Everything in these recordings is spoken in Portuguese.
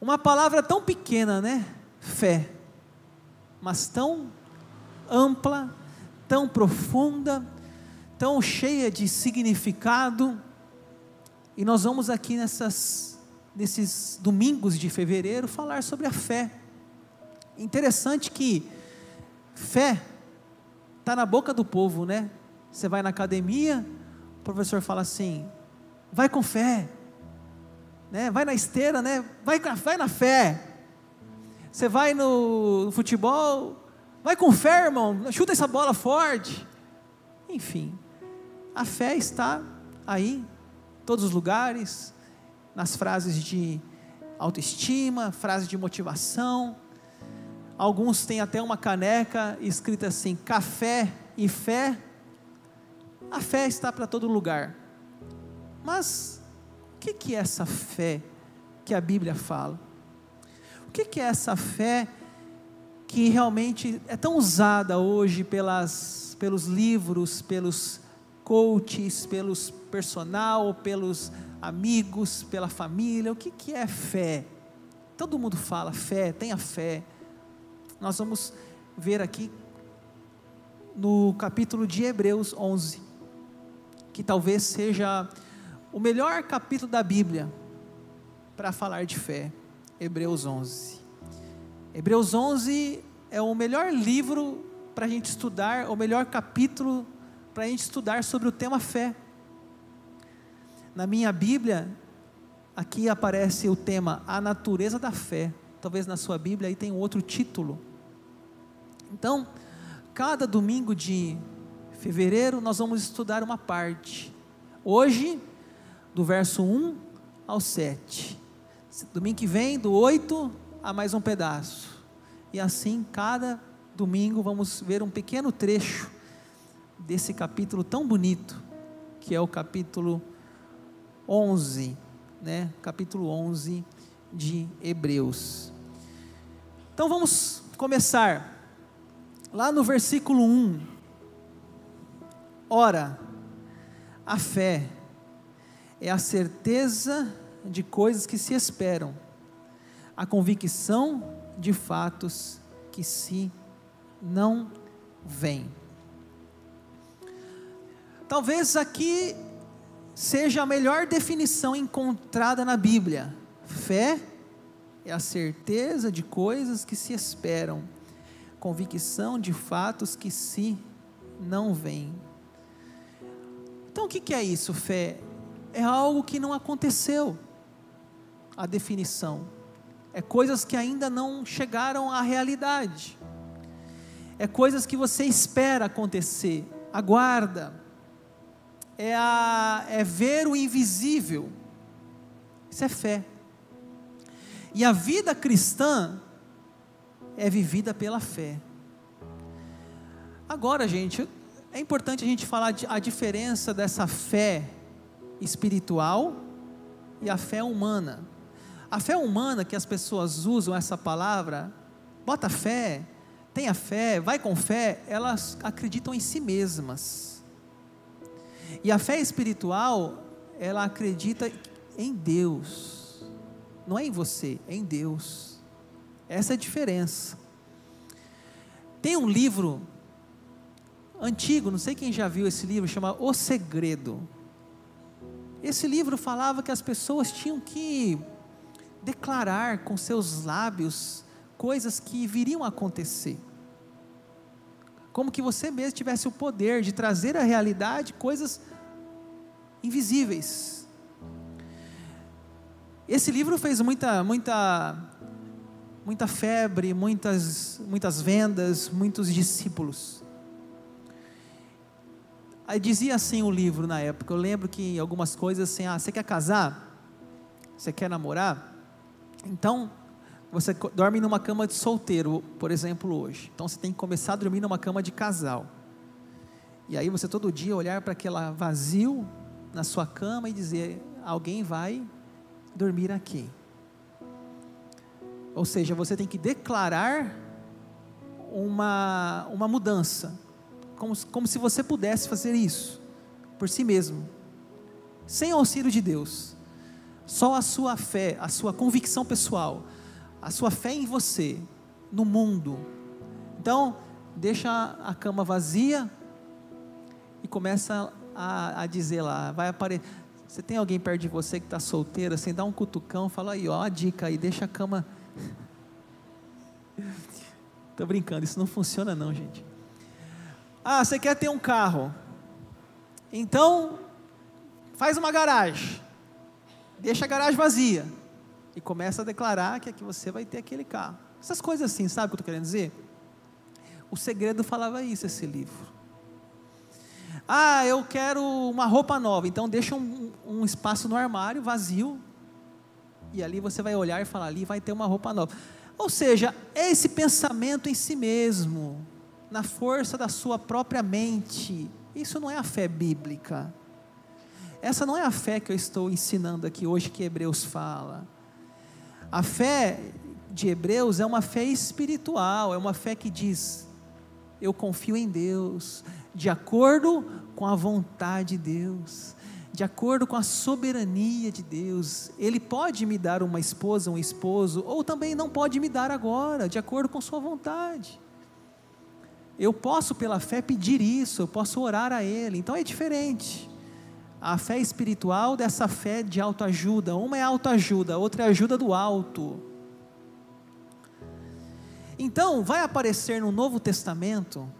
Uma palavra tão pequena, né? Fé, mas tão ampla, tão profunda, tão cheia de significado. E nós vamos aqui nessas, nesses domingos de fevereiro falar sobre a fé. Interessante que fé está na boca do povo, né? Você vai na academia, o professor fala assim: vai com fé, né? vai na esteira, né? vai, vai na fé. Você vai no futebol, vai com fé, irmão, chuta essa bola forte. Enfim, a fé está aí, em todos os lugares, nas frases de autoestima, frases de motivação. Alguns têm até uma caneca escrita assim: café e fé. A fé está para todo lugar. Mas que, que é essa fé que a Bíblia fala? O que, que é essa fé que realmente é tão usada hoje pelas, pelos livros, pelos coaches, pelos personal, pelos amigos, pela família. O que, que é fé? Todo mundo fala fé, tenha fé. Nós vamos ver aqui no capítulo de Hebreus 11, que talvez seja o melhor capítulo da Bíblia para falar de fé. Hebreus 11. Hebreus 11 é o melhor livro para a gente estudar, o melhor capítulo para a gente estudar sobre o tema fé. Na minha Bíblia, aqui aparece o tema A Natureza da Fé. Talvez na sua Bíblia aí tem outro título. Então, cada domingo de fevereiro nós vamos estudar uma parte. Hoje, do verso 1 ao 7. Domingo que vem, do 8 a mais um pedaço. E assim, cada domingo vamos ver um pequeno trecho desse capítulo tão bonito, que é o capítulo 11, né? Capítulo 11 de Hebreus. Então vamos começar lá no versículo 1. Ora, a fé é a certeza de coisas que se esperam, a convicção de fatos que se não veem. Talvez aqui seja a melhor definição encontrada na Bíblia. Fé é a certeza de coisas que se esperam, convicção de fatos que se não veem. Então o que é isso, fé? É algo que não aconteceu. A definição é coisas que ainda não chegaram à realidade. É coisas que você espera acontecer, aguarda é, a, é ver o invisível. Isso é fé. E a vida cristã é vivida pela fé. Agora, gente, é importante a gente falar a diferença dessa fé espiritual e a fé humana. A fé humana que as pessoas usam essa palavra, bota fé, tenha fé, vai com fé, elas acreditam em si mesmas e a fé espiritual, ela acredita em Deus, não é em você, é em Deus. Essa é a diferença. Tem um livro antigo, não sei quem já viu esse livro, chama O Segredo. Esse livro falava que as pessoas tinham que declarar com seus lábios coisas que viriam a acontecer como que você mesmo tivesse o poder de trazer à realidade coisas invisíveis. Esse livro fez muita, muita, muita febre, muitas, muitas vendas, muitos discípulos. Aí dizia assim o livro na época. Eu lembro que algumas coisas assim, ah, você quer casar? Você quer namorar? Então você dorme numa cama de solteiro, por exemplo, hoje. Então você tem que começar a dormir numa cama de casal. E aí você todo dia olhar para aquela vazio na sua cama e dizer: alguém vai dormir aqui. Ou seja, você tem que declarar uma, uma mudança, como, como se você pudesse fazer isso por si mesmo, sem auxílio de Deus. Só a sua fé, a sua convicção pessoal, a sua fé em você, no mundo. Então, deixa a cama vazia e começa a, a dizer lá, vai aparecer. Você tem alguém perto de você que está solteiro, assim, dá um cutucão, fala aí, ó, a dica aí, deixa a cama. Estou brincando, isso não funciona não, gente. Ah, você quer ter um carro? Então, faz uma garagem. Deixa a garagem vazia. E começa a declarar que aqui você vai ter aquele carro. Essas coisas assim, sabe o que eu estou querendo dizer? O segredo falava isso, esse livro. Ah, eu quero uma roupa nova, então deixa um, um espaço no armário vazio, e ali você vai olhar e falar: ali vai ter uma roupa nova. Ou seja, é esse pensamento em si mesmo, na força da sua própria mente. Isso não é a fé bíblica. Essa não é a fé que eu estou ensinando aqui hoje que Hebreus fala. A fé de Hebreus é uma fé espiritual, é uma fé que diz: eu confio em Deus, de acordo com a vontade de Deus, de acordo com a soberania de Deus. Ele pode me dar uma esposa, um esposo, ou também não pode me dar agora, de acordo com Sua vontade. Eu posso, pela fé, pedir isso, eu posso orar a Ele, então é diferente. A fé espiritual dessa fé de autoajuda, uma é autoajuda, outra é ajuda do alto. Então, vai aparecer no Novo Testamento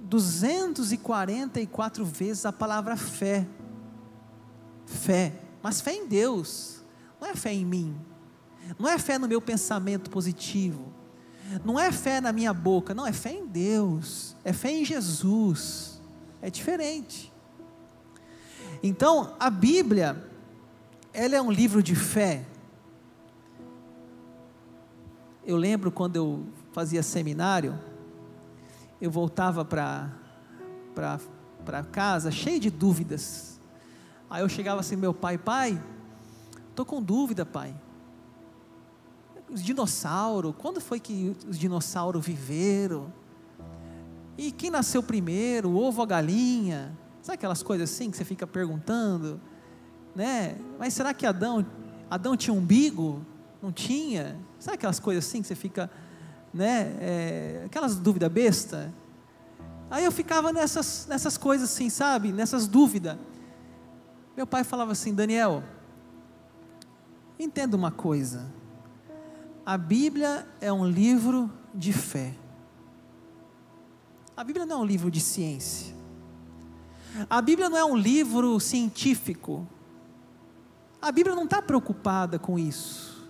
244 vezes a palavra fé. Fé, mas fé em Deus, não é fé em mim, não é fé no meu pensamento positivo, não é fé na minha boca, não, é fé em Deus, é fé em Jesus, é diferente. Então, a Bíblia, ela é um livro de fé. Eu lembro quando eu fazia seminário, eu voltava para casa cheio de dúvidas. Aí eu chegava assim, meu pai, pai, estou com dúvida, pai. Os dinossauros, quando foi que os dinossauros viveram? E quem nasceu primeiro, o ovo ou a galinha? Sabe aquelas coisas assim que você fica perguntando? Né? Mas será que Adão, Adão tinha umbigo? Não tinha? Sabe aquelas coisas assim que você fica né? É, aquelas dúvidas besta. Aí eu ficava nessas, nessas coisas assim, sabe? Nessas dúvidas. Meu pai falava assim, Daniel, entenda uma coisa. A Bíblia é um livro de fé. A Bíblia não é um livro de ciência. A Bíblia não é um livro científico. A Bíblia não está preocupada com isso.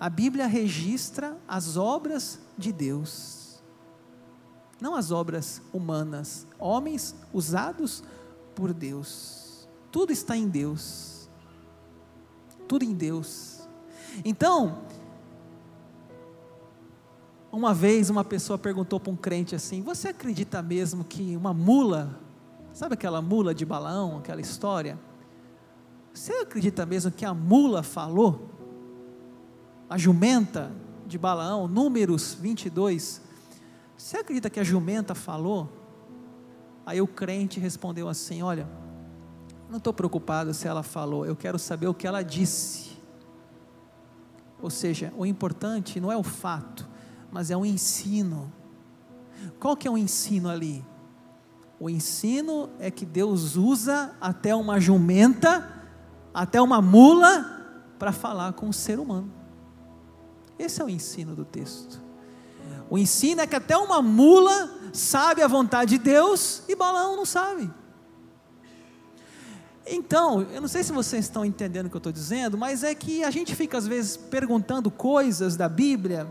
A Bíblia registra as obras de Deus, não as obras humanas, homens usados por Deus. Tudo está em Deus. Tudo em Deus. Então, uma vez uma pessoa perguntou para um crente assim: Você acredita mesmo que uma mula, sabe aquela mula de balão, aquela história? Você acredita mesmo que a mula falou? a jumenta de Balaão, Números 22. Você acredita que a jumenta falou? Aí o crente respondeu assim: Olha, não estou preocupado se ela falou, eu quero saber o que ela disse. Ou seja, o importante não é o fato, mas é o ensino. Qual que é o ensino ali? O ensino é que Deus usa até uma jumenta, até uma mula, para falar com o ser humano. Esse é o ensino do texto. O ensino é que até uma mula sabe a vontade de Deus e Balaão não sabe. Então, eu não sei se vocês estão entendendo o que eu estou dizendo, mas é que a gente fica às vezes perguntando coisas da Bíblia,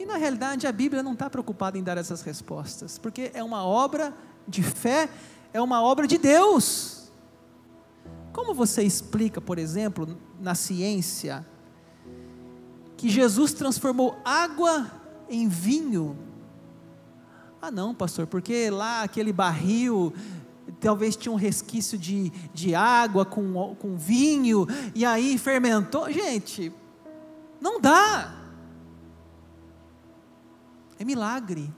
e na realidade a Bíblia não está preocupada em dar essas respostas, porque é uma obra de fé, é uma obra de Deus. Como você explica, por exemplo, na ciência, que Jesus transformou água em vinho. Ah, não, pastor, porque lá aquele barril talvez tinha um resquício de, de água com, com vinho, e aí fermentou. Gente, não dá. É milagre,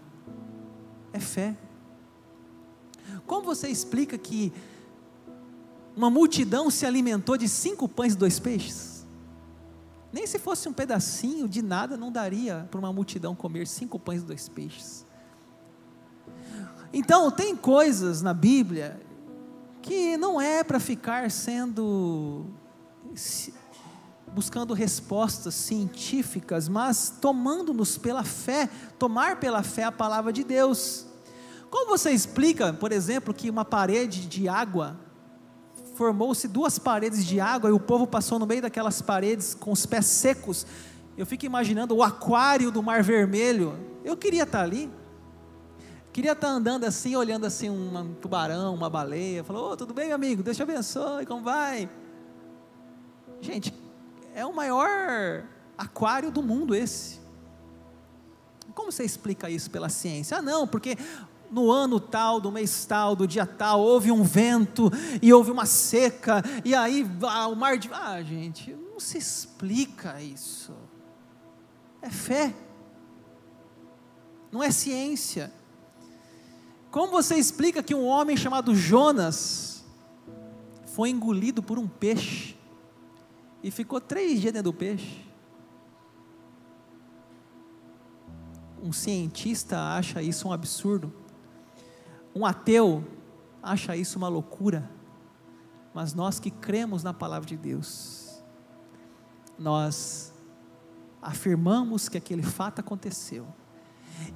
é fé. Como você explica que uma multidão se alimentou de cinco pães e dois peixes. Nem se fosse um pedacinho de nada, não daria para uma multidão comer cinco pães e dois peixes. Então, tem coisas na Bíblia que não é para ficar sendo buscando respostas científicas, mas tomando-nos pela fé, tomar pela fé a palavra de Deus. Como você explica, por exemplo, que uma parede de água formou-se duas paredes de água e o povo passou no meio daquelas paredes com os pés secos? Eu fico imaginando o aquário do Mar Vermelho. Eu queria estar ali. Queria estar andando assim, olhando assim um tubarão, uma baleia. Falou, oh, tudo bem, meu amigo? Deus te abençoe, como vai? Gente, é o maior aquário do mundo esse. Como você explica isso pela ciência? Ah, não, porque no ano tal, do mês tal, do dia tal, houve um vento e houve uma seca, e aí ah, o mar de. Ah, gente, não se explica isso. É fé, não é ciência. Como você explica que um homem chamado Jonas foi engolido por um peixe? e ficou três dias dentro do peixe. Um cientista acha isso um absurdo. Um ateu acha isso uma loucura. Mas nós que cremos na palavra de Deus, nós afirmamos que aquele fato aconteceu.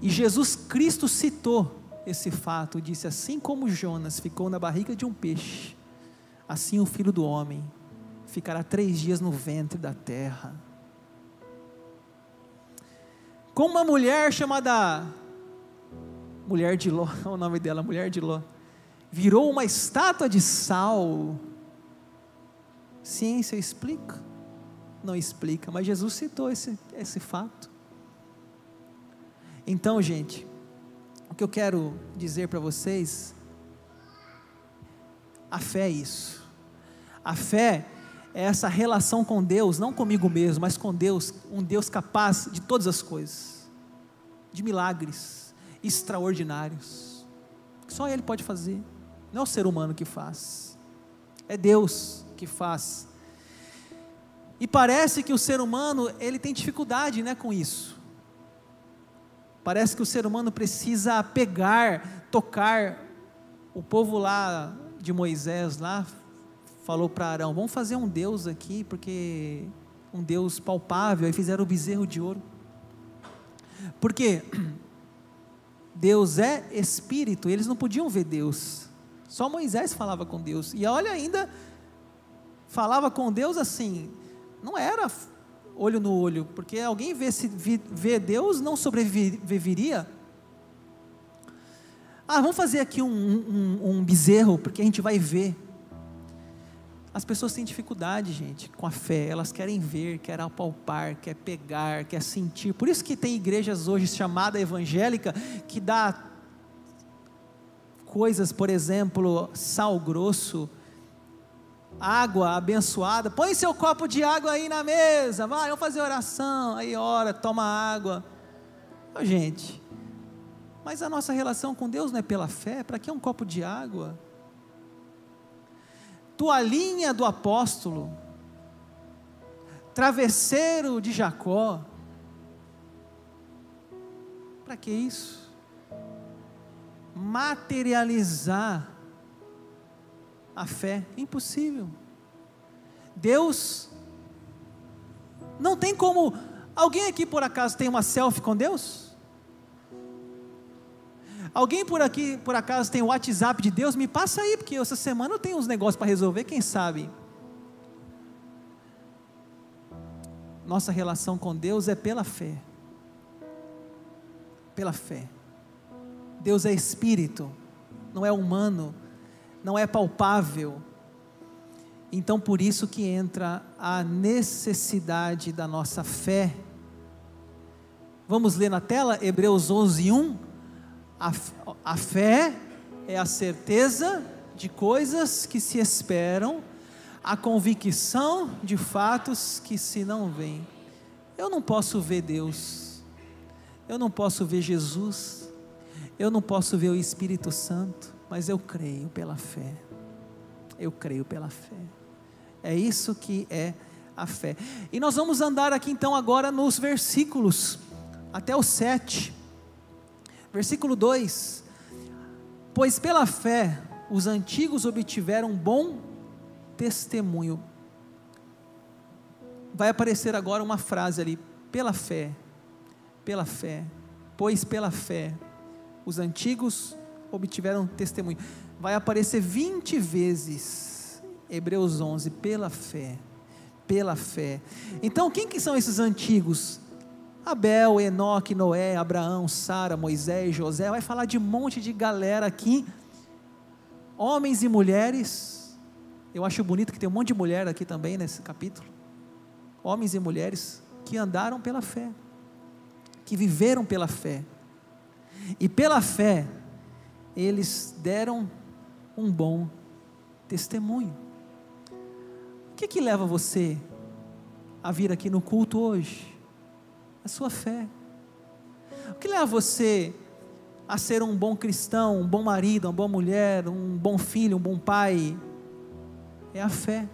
E Jesus Cristo citou esse fato, disse: Assim como Jonas ficou na barriga de um peixe, assim o filho do homem ficará três dias no ventre da terra. Com uma mulher chamada Mulher de Ló, é o nome dela, Mulher de Ló, virou uma estátua de sal. Ciência explica? Não explica, mas Jesus citou esse, esse fato. Então, gente, que eu quero dizer para vocês, a fé é isso. A fé é essa relação com Deus, não comigo mesmo, mas com Deus, um Deus capaz de todas as coisas, de milagres extraordinários, que só Ele pode fazer, não é o ser humano que faz, é Deus que faz. E parece que o ser humano ele tem dificuldade, né, com isso. Parece que o ser humano precisa pegar, tocar. O povo lá de Moisés lá falou para Arão: Vamos fazer um Deus aqui, porque um Deus palpável. Aí fizeram o bezerro de ouro. Porque Deus é espírito, eles não podiam ver Deus. Só Moisés falava com Deus. E olha, ainda falava com Deus assim, não era olho no olho, porque alguém vê, se, vê Deus não sobreviveria. Ah, vamos fazer aqui um, um, um bezerro, porque a gente vai ver. As pessoas têm dificuldade, gente, com a fé. Elas querem ver, querem apalpar, quer pegar, quer sentir. Por isso que tem igrejas hoje chamada evangélica que dá coisas, por exemplo, sal grosso, água abençoada. Põe seu copo de água aí na mesa, vai, vamos fazer oração. Aí ora, toma água. Oh, gente, mas a nossa relação com Deus não é pela fé? Para que um copo de água? toalhinha do apóstolo, travesseiro de Jacó. Para que isso? Materializar a fé, impossível. Deus não tem como. Alguém aqui por acaso tem uma selfie com Deus? Alguém por aqui, por acaso, tem o WhatsApp de Deus? Me passa aí, porque essa semana eu tenho uns negócios para resolver, quem sabe? Nossa relação com Deus é pela fé. Pela fé. Deus é espírito, não é humano, não é palpável. Então por isso que entra a necessidade da nossa fé. Vamos ler na tela Hebreus 11, 1. A, a fé é a certeza de coisas que se esperam, a convicção de fatos que se não veem. Eu não posso ver Deus, eu não posso ver Jesus, eu não posso ver o Espírito Santo, mas eu creio pela fé. Eu creio pela fé. É isso que é a fé. E nós vamos andar aqui então agora nos versículos, até o 7. Versículo 2: Pois pela fé os antigos obtiveram bom testemunho. Vai aparecer agora uma frase ali, pela fé, pela fé, pois pela fé os antigos obtiveram testemunho. Vai aparecer 20 vezes, Hebreus 11, pela fé, pela fé. Então, quem que são esses antigos? Abel, Enoque, Noé, Abraão, Sara, Moisés, José, vai falar de um monte de galera aqui, homens e mulheres. Eu acho bonito que tem um monte de mulher aqui também nesse capítulo. Homens e mulheres que andaram pela fé, que viveram pela fé. E pela fé, eles deram um bom testemunho. O que que leva você a vir aqui no culto hoje? A sua fé. O que leva você a ser um bom cristão, um bom marido, uma boa mulher, um bom filho, um bom pai? É a fé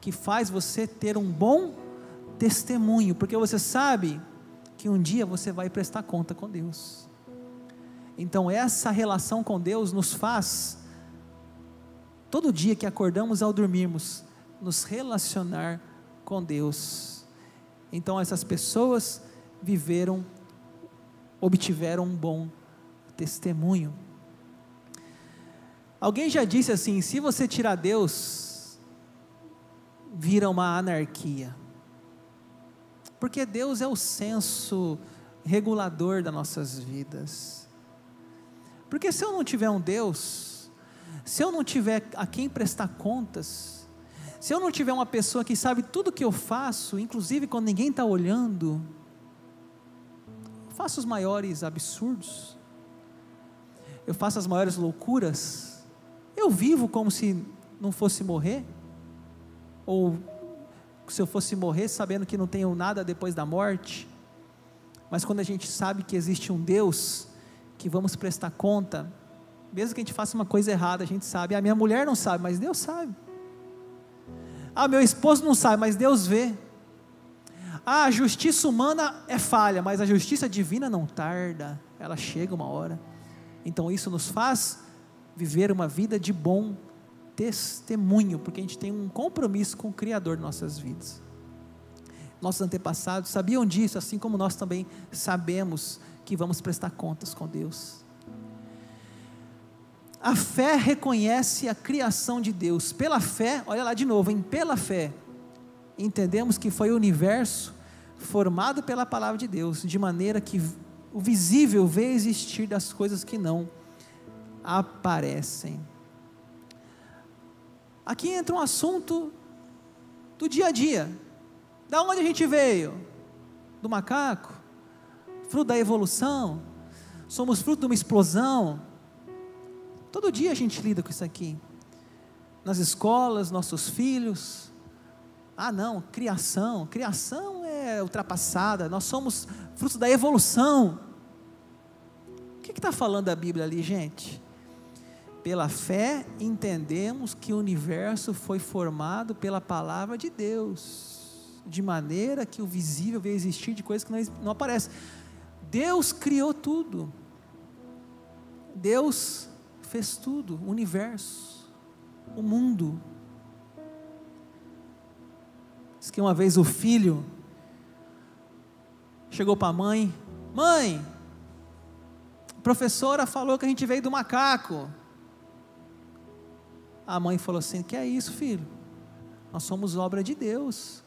que faz você ter um bom testemunho, porque você sabe que um dia você vai prestar conta com Deus. Então, essa relação com Deus nos faz, todo dia que acordamos ao dormirmos, nos relacionar com Deus. Então, essas pessoas viveram, obtiveram um bom testemunho. Alguém já disse assim: se você tirar Deus, vira uma anarquia. Porque Deus é o senso regulador das nossas vidas. Porque se eu não tiver um Deus, se eu não tiver a quem prestar contas, se eu não tiver uma pessoa que sabe tudo que eu faço, inclusive quando ninguém está olhando, eu faço os maiores absurdos, eu faço as maiores loucuras, eu vivo como se não fosse morrer, ou se eu fosse morrer sabendo que não tenho nada depois da morte, mas quando a gente sabe que existe um Deus, que vamos prestar conta, mesmo que a gente faça uma coisa errada, a gente sabe. A minha mulher não sabe, mas Deus sabe. Ah, meu esposo não sabe, mas Deus vê. Ah, a justiça humana é falha, mas a justiça divina não tarda, ela chega uma hora. Então isso nos faz viver uma vida de bom testemunho, porque a gente tem um compromisso com o Criador de nossas vidas. Nossos antepassados sabiam disso, assim como nós também sabemos que vamos prestar contas com Deus. A fé reconhece a criação de Deus. Pela fé, olha lá de novo, em pela fé, entendemos que foi o universo formado pela palavra de Deus, de maneira que o visível vê existir das coisas que não aparecem. Aqui entra um assunto do dia a dia. Da onde a gente veio? Do macaco? Fruto da evolução, somos fruto de uma explosão. Todo dia a gente lida com isso aqui. Nas escolas, nossos filhos. Ah, não, criação. Criação é ultrapassada. Nós somos fruto da evolução. O que está falando a Bíblia ali, gente? Pela fé entendemos que o universo foi formado pela palavra de Deus, de maneira que o visível veio existir de coisas que não, aparecem. Deus criou tudo. Deus fez tudo, o universo, o mundo. Diz que uma vez o filho chegou para a mãe: Mãe, a professora falou que a gente veio do macaco. A mãe falou assim: Que é isso, filho? Nós somos obra de Deus,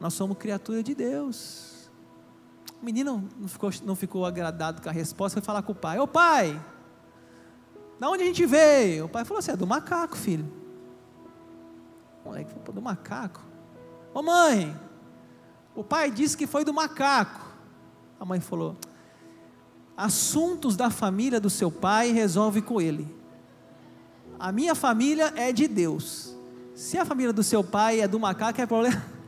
nós somos criatura de Deus. O menino não ficou, não ficou agradado com a resposta, foi falar com o pai: Ô pai, da onde a gente veio? O pai falou assim: é do macaco, filho. O moleque falou: do macaco. Ô mãe, o pai disse que foi do macaco. A mãe falou: assuntos da família do seu pai resolve com ele. A minha família é de Deus. Se a família do seu pai é do macaco, é problema.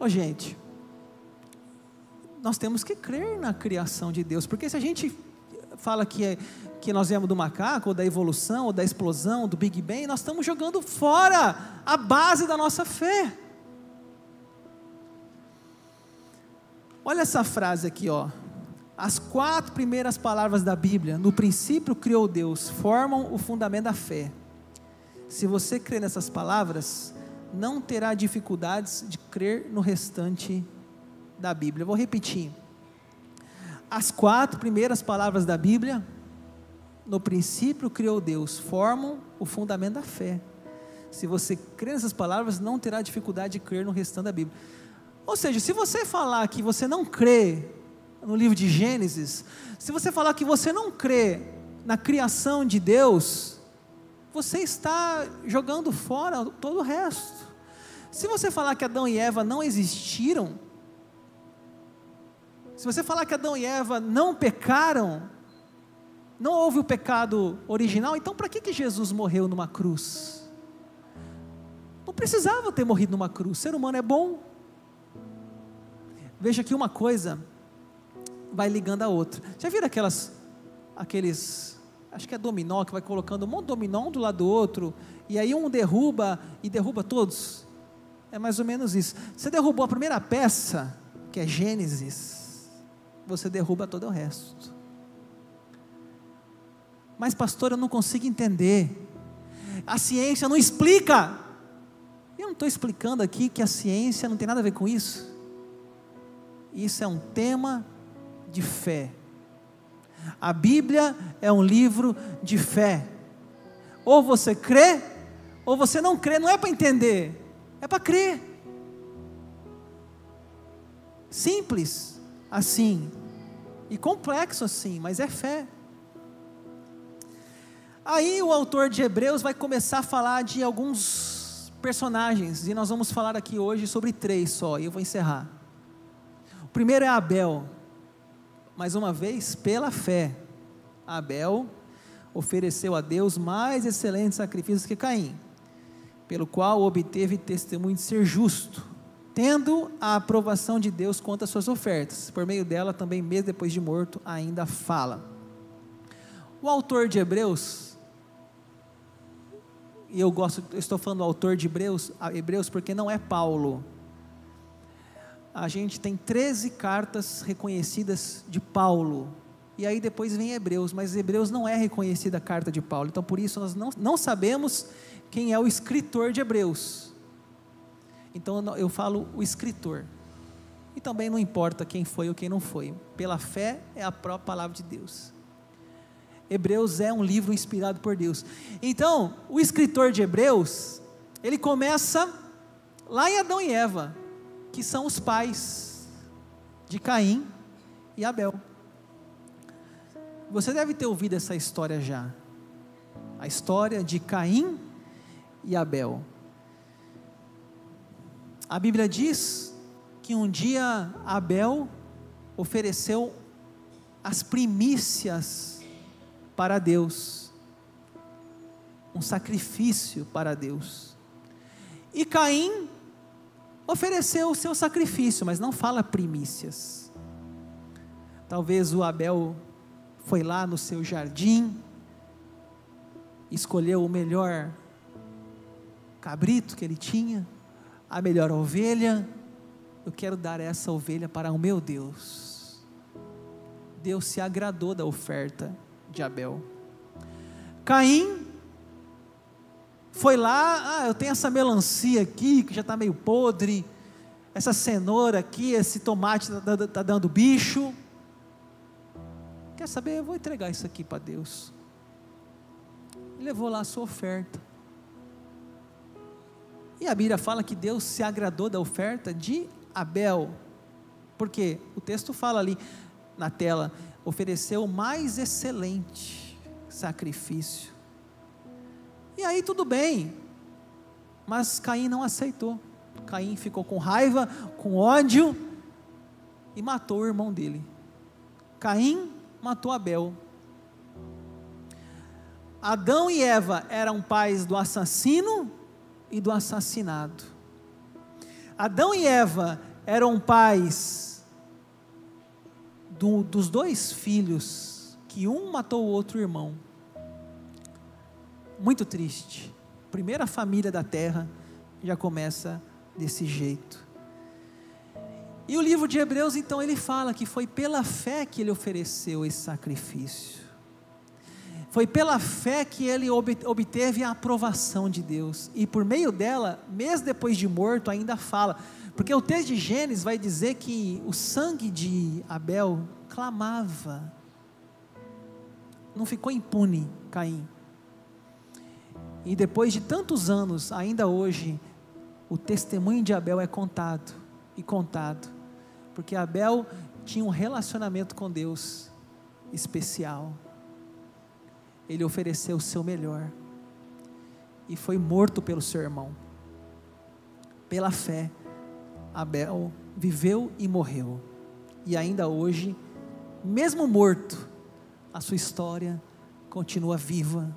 Ô oh, gente, nós temos que crer na criação de Deus, porque se a gente fala que, é, que nós viemos do macaco, ou da evolução, ou da explosão, do Big Bang, nós estamos jogando fora a base da nossa fé. Olha essa frase aqui, ó. As quatro primeiras palavras da Bíblia, no princípio criou Deus, formam o fundamento da fé. Se você crer nessas palavras, não terá dificuldades de crer no restante da Bíblia. Vou repetir. As quatro primeiras palavras da Bíblia, no princípio criou Deus, formam o fundamento da fé. Se você crer nessas palavras, não terá dificuldade de crer no restante da Bíblia. Ou seja, se você falar que você não crê no livro de Gênesis, se você falar que você não crê na criação de Deus, você está jogando fora todo o resto. Se você falar que Adão e Eva não existiram, se você falar que Adão e Eva não pecaram, não houve o pecado original, então para que, que Jesus morreu numa cruz? Não precisava ter morrido numa cruz, o ser humano é bom. Veja que uma coisa vai ligando a outra. Já viram aquelas, aqueles, acho que é dominó, que vai colocando um monte de dominó um do lado do outro, e aí um derruba e derruba todos? É mais ou menos isso. Você derrubou a primeira peça, que é Gênesis, você derruba todo o resto. Mas, pastor, eu não consigo entender. A ciência não explica. Eu não estou explicando aqui que a ciência não tem nada a ver com isso. Isso é um tema de fé. A Bíblia é um livro de fé. Ou você crê, ou você não crê. Não é para entender, é para crer. Simples assim. E complexo assim, mas é fé. Aí o autor de Hebreus vai começar a falar de alguns personagens, e nós vamos falar aqui hoje sobre três só, e eu vou encerrar. O primeiro é Abel, mais uma vez, pela fé. Abel ofereceu a Deus mais excelentes sacrifícios que Caim pelo qual obteve testemunho de ser justo, tendo a aprovação de Deus quanto às suas ofertas. Por meio dela, também, mesmo depois de morto, ainda fala. O autor de Hebreus, e eu gosto, eu estou falando do autor de Hebreus, Hebreus porque não é Paulo. A gente tem 13 cartas reconhecidas de Paulo. E aí depois vem Hebreus, mas Hebreus não é reconhecida a carta de Paulo. Então por isso nós não, não sabemos quem é o escritor de Hebreus. Então eu falo o escritor. E também não importa quem foi ou quem não foi. Pela fé é a própria palavra de Deus. Hebreus é um livro inspirado por Deus. Então, o escritor de Hebreus, ele começa lá em Adão e Eva, que são os pais de Caim e Abel. Você deve ter ouvido essa história já. A história de Caim e Abel. A Bíblia diz que um dia Abel ofereceu as primícias para Deus, um sacrifício para Deus. E Caim ofereceu o seu sacrifício, mas não fala primícias. Talvez o Abel foi lá no seu jardim, escolheu o melhor cabrito que ele tinha, a melhor ovelha. Eu quero dar essa ovelha para o meu Deus. Deus se agradou da oferta de Abel. Caim foi lá, ah, eu tenho essa melancia aqui que já está meio podre, essa cenoura aqui, esse tomate está tá dando bicho. Quer saber? Eu vou entregar isso aqui para Deus. Levou lá a sua oferta. E a Bíblia fala que Deus se agradou da oferta de Abel. Porque o texto fala ali na tela, ofereceu o mais excelente sacrifício. E aí tudo bem, mas Caim não aceitou. Caim ficou com raiva, com ódio e matou o irmão dele. Caim matou Abel. Adão e Eva eram pais do assassino e do assassinado. Adão e Eva eram pais do, dos dois filhos que um matou o outro irmão. Muito triste. Primeira família da terra já começa desse jeito. E o livro de Hebreus, então, ele fala que foi pela fé que ele ofereceu esse sacrifício. Foi pela fé que ele obteve a aprovação de Deus. E por meio dela, mesmo depois de morto, ainda fala. Porque o texto de Gênesis vai dizer que o sangue de Abel clamava. Não ficou impune, Caim. E depois de tantos anos, ainda hoje, o testemunho de Abel é contado e contado. Porque Abel tinha um relacionamento com Deus especial ele ofereceu o seu melhor e foi morto pelo seu irmão. Pela fé, Abel viveu e morreu, e ainda hoje, mesmo morto, a sua história continua viva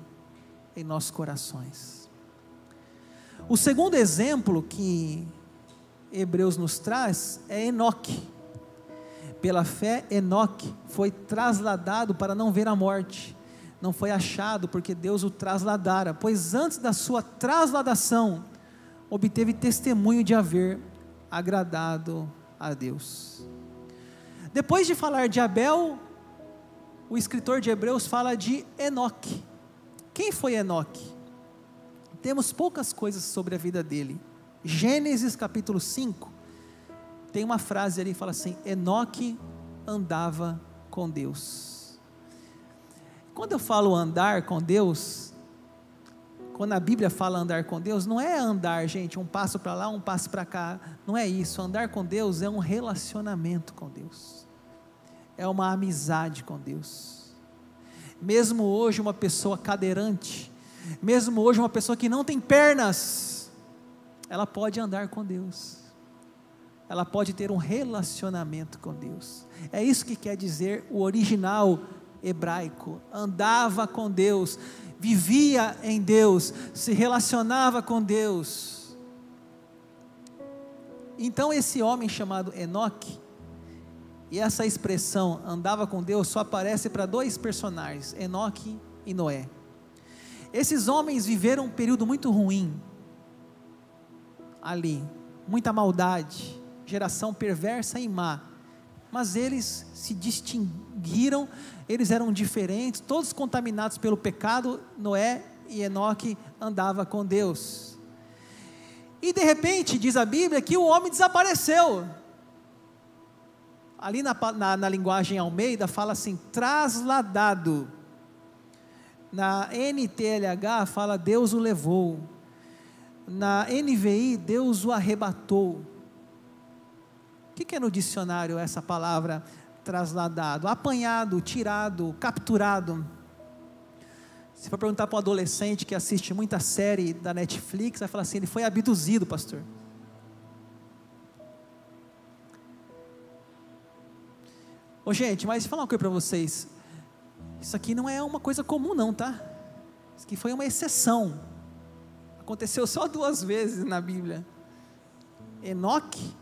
em nossos corações. O segundo exemplo que Hebreus nos traz é Enoque. Pela fé, Enoque foi trasladado para não ver a morte não foi achado porque Deus o trasladara, pois antes da sua trasladação obteve testemunho de haver agradado a Deus. Depois de falar de Abel, o escritor de Hebreus fala de Enoque. Quem foi Enoque? Temos poucas coisas sobre a vida dele. Gênesis capítulo 5 tem uma frase ali que fala assim: Enoque andava com Deus. Quando eu falo andar com Deus, quando a Bíblia fala andar com Deus, não é andar, gente, um passo para lá, um passo para cá. Não é isso. Andar com Deus é um relacionamento com Deus, é uma amizade com Deus. Mesmo hoje, uma pessoa cadeirante, mesmo hoje, uma pessoa que não tem pernas, ela pode andar com Deus, ela pode ter um relacionamento com Deus. É isso que quer dizer o original hebraico, andava com Deus, vivia em Deus, se relacionava com Deus. Então esse homem chamado Enoque, e essa expressão andava com Deus só aparece para dois personagens, Enoque e Noé. Esses homens viveram um período muito ruim ali, muita maldade, geração perversa e má mas eles se distinguiram, eles eram diferentes, todos contaminados pelo pecado. Noé e Enoque andava com Deus. E de repente, diz a Bíblia, que o homem desapareceu. Ali na, na, na linguagem Almeida fala assim: trasladado. Na NTLH fala Deus o levou. Na NVI, Deus o arrebatou. O que, que é no dicionário essa palavra trasladado? Apanhado, tirado, capturado. Se for perguntar para um adolescente que assiste muita série da Netflix, vai falar assim: ele foi abduzido, pastor. Ô gente, mas falar uma coisa para vocês. Isso aqui não é uma coisa comum, não, tá? Isso aqui foi uma exceção. Aconteceu só duas vezes na Bíblia. Enoque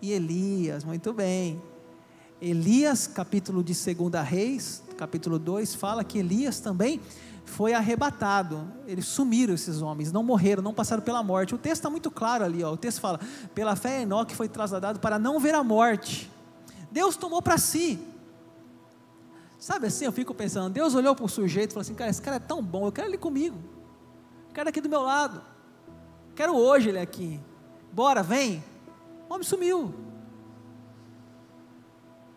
e Elias, muito bem. Elias, capítulo de 2 Reis, capítulo 2, fala que Elias também foi arrebatado. Eles sumiram, esses homens, não morreram, não passaram pela morte. O texto está muito claro ali, ó. o texto fala: pela fé Enoque foi trasladado para não ver a morte. Deus tomou para si. Sabe assim, eu fico pensando, Deus olhou para o sujeito e falou assim: cara, esse cara é tão bom, eu quero ele comigo, eu quero aqui do meu lado, quero hoje ele aqui. Bora, vem. O homem sumiu.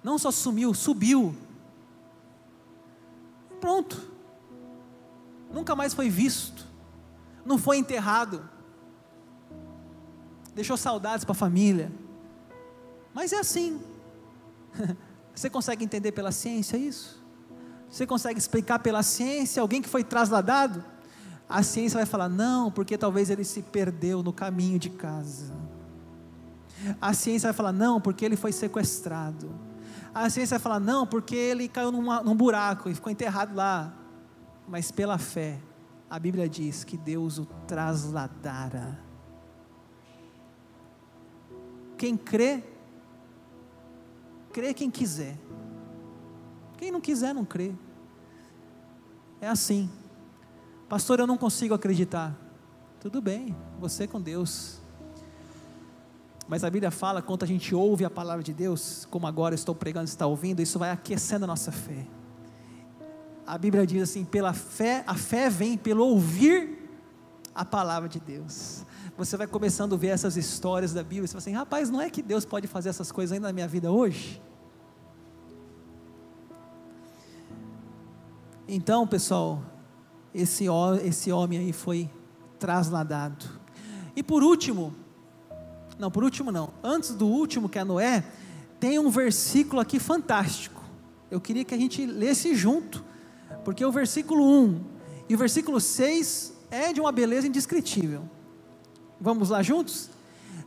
Não só sumiu, subiu. Pronto. Nunca mais foi visto. Não foi enterrado. Deixou saudades para a família. Mas é assim. Você consegue entender pela ciência isso? Você consegue explicar pela ciência alguém que foi trasladado? A ciência vai falar: não, porque talvez ele se perdeu no caminho de casa. A ciência vai falar, não, porque ele foi sequestrado. A ciência vai falar, não, porque ele caiu numa, num buraco e ficou enterrado lá. Mas pela fé, a Bíblia diz que Deus o trasladara. Quem crê, crê quem quiser. Quem não quiser, não crê. É assim. Pastor, eu não consigo acreditar. Tudo bem, você com Deus. Mas a Bíblia fala, quando a gente ouve a palavra de Deus, como agora estou pregando, está ouvindo, isso vai aquecendo a nossa fé. A Bíblia diz assim: pela fé, a fé vem pelo ouvir a palavra de Deus. Você vai começando a ver essas histórias da Bíblia, você fala assim: rapaz, não é que Deus pode fazer essas coisas ainda na minha vida hoje? Então, pessoal, esse, esse homem aí foi trasladado. E por último, não, por último não. Antes do último, que é Noé, tem um versículo aqui fantástico. Eu queria que a gente lesse junto, porque o versículo 1 e o versículo 6 é de uma beleza indescritível. Vamos lá juntos?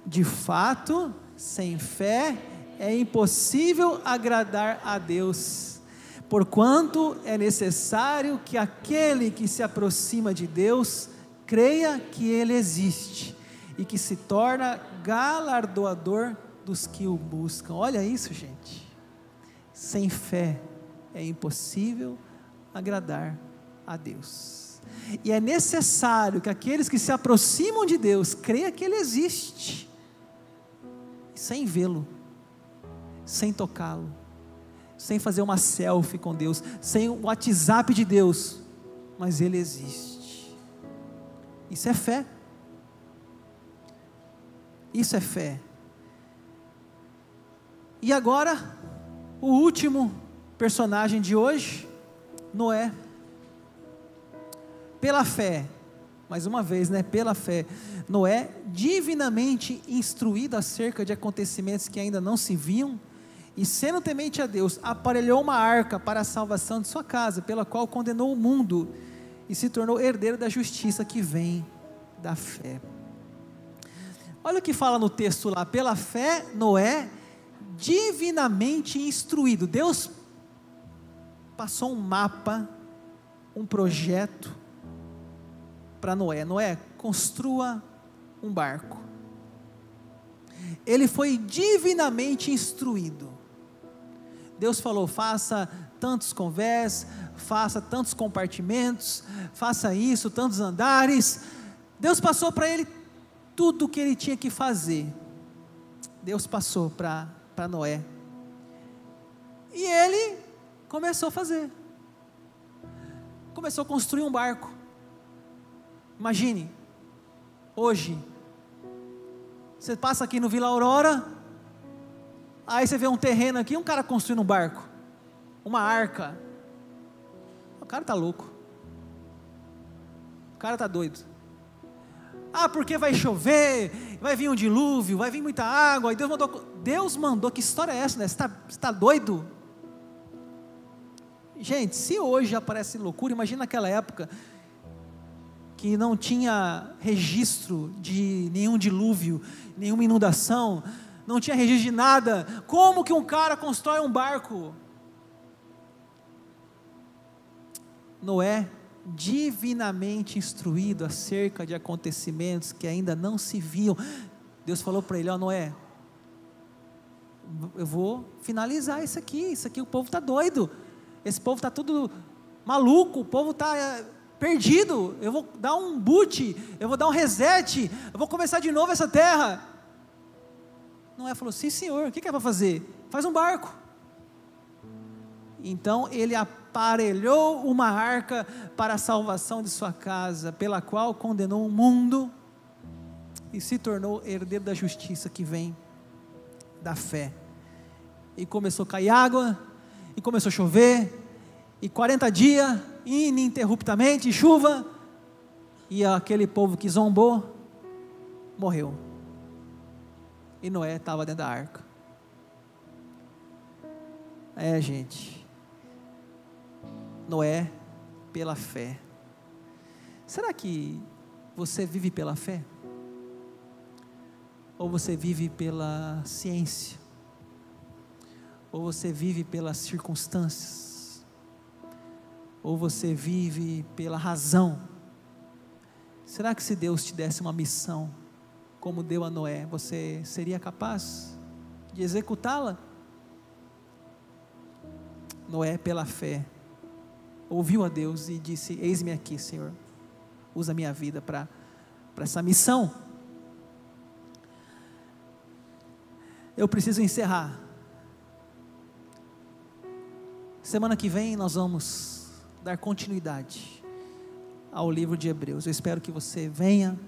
De fato, sem fé é impossível agradar a Deus, porquanto é necessário que aquele que se aproxima de Deus creia que Ele existe e que se torna galardoador dos que o buscam. Olha isso, gente. Sem fé é impossível agradar a Deus. E é necessário que aqueles que se aproximam de Deus creiam que Ele existe, sem vê-lo, sem tocá-lo, sem fazer uma selfie com Deus, sem o WhatsApp de Deus, mas Ele existe. Isso é fé. Isso é fé. E agora, o último personagem de hoje, Noé. Pela fé, mais uma vez, né? Pela fé, Noé, divinamente instruído acerca de acontecimentos que ainda não se viam, e sendo temente a Deus, aparelhou uma arca para a salvação de sua casa, pela qual condenou o mundo e se tornou herdeiro da justiça que vem da fé. Olha o que fala no texto lá: pela fé, Noé, divinamente instruído. Deus passou um mapa, um projeto para Noé: Noé, construa um barco. Ele foi divinamente instruído. Deus falou: faça tantos convés, faça tantos compartimentos, faça isso, tantos andares. Deus passou para ele tudo o que ele tinha que fazer, Deus passou para Noé. E ele começou a fazer. Começou a construir um barco. Imagine, hoje, você passa aqui no Vila Aurora, aí você vê um terreno aqui, um cara construindo um barco, uma arca. O cara está louco. O cara está doido. Ah, porque vai chover, vai vir um dilúvio, vai vir muita água, e Deus mandou. Deus mandou, que história é essa, né? Você está tá doido? Gente, se hoje aparece loucura, imagina naquela época que não tinha registro de nenhum dilúvio, nenhuma inundação, não tinha registro de nada. Como que um cara constrói um barco? Noé divinamente instruído acerca de acontecimentos que ainda não se viam. Deus falou para ele: Ó, oh, Noé, eu vou finalizar isso aqui. Isso aqui o povo está doido. Esse povo está tudo maluco. O povo está é, perdido. Eu vou dar um boot. Eu vou dar um reset. Eu vou começar de novo essa terra. Noé falou: Sim, senhor. O que é para fazer? Faz um barco. Então ele aparelhou uma arca para a salvação de sua casa, pela qual condenou o mundo e se tornou herdeiro da justiça que vem da fé. E começou a cair água, e começou a chover, e 40 dias, ininterruptamente, chuva, e aquele povo que zombou, morreu. E Noé estava dentro da arca. É, gente. Noé pela fé. Será que você vive pela fé? Ou você vive pela ciência? Ou você vive pelas circunstâncias? Ou você vive pela razão? Será que se Deus te desse uma missão, como deu a Noé, você seria capaz de executá-la? Noé, pela fé, ouviu a Deus e disse: Eis-me aqui, Senhor, usa minha vida para essa missão. Eu preciso encerrar. Semana que vem nós vamos dar continuidade ao livro de Hebreus. Eu espero que você venha,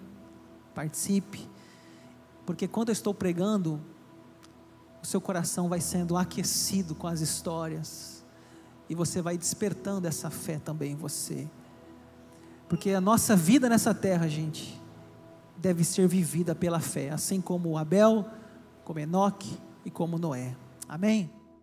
participe, porque quando eu estou pregando, o seu coração vai sendo aquecido com as histórias, e você vai despertando essa fé também em você. Porque a nossa vida nessa terra, gente, deve ser vivida pela fé, assim como Abel, como Enoque e como Noé. Amém?